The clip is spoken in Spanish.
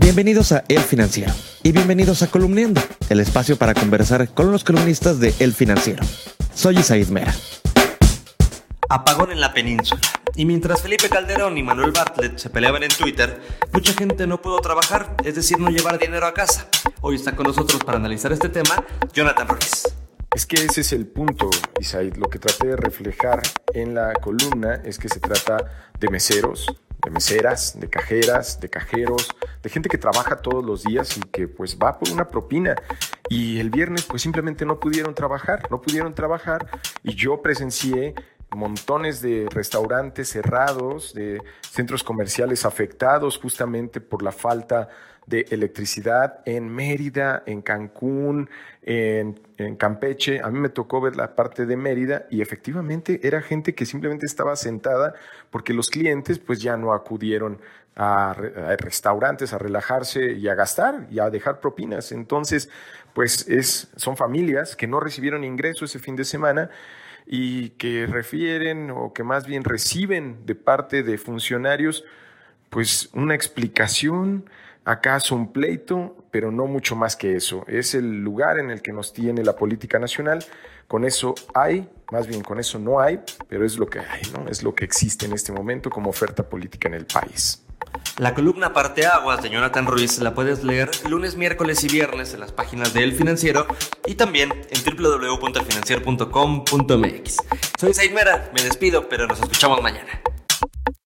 Bienvenidos a El Financiero y bienvenidos a Columniendo, el espacio para conversar con los columnistas de El Financiero. Soy Isaid Mera. Apagón en la península. Y mientras Felipe Calderón y Manuel Bartlett se peleaban en Twitter, mucha gente no pudo trabajar, es decir, no llevar dinero a casa. Hoy está con nosotros para analizar este tema Jonathan Ruiz. Es que ese es el punto, Isaid. Lo que traté de reflejar en la columna es que se trata de meseros, de meseras, de cajeras, de cajeros, de gente que trabaja todos los días y que pues va por una propina. Y el viernes pues simplemente no pudieron trabajar, no pudieron trabajar y yo presencié montones de restaurantes cerrados, de centros comerciales afectados justamente por la falta de electricidad en Mérida, en Cancún, en, Campeche. A mí me tocó ver la parte de Mérida y efectivamente era gente que simplemente estaba sentada porque los clientes pues ya no acudieron a, restaurantes a relajarse y a gastar y a dejar propinas. Entonces, pues es, son familias que no recibieron ingreso ese fin de semana y que refieren o que más bien reciben de parte de funcionarios pues una explicación acaso un pleito, pero no mucho más que eso. Es el lugar en el que nos tiene la política nacional. Con eso hay, más bien con eso no hay, pero es lo que hay, ¿no? Es lo que existe en este momento como oferta política en el país. La columna Parte Aguas de Jonathan Ruiz la puedes leer lunes, miércoles y viernes en las páginas de El Financiero y también en www.elfinanciero.com.mx. Soy Said Mera, me despido, pero nos escuchamos mañana.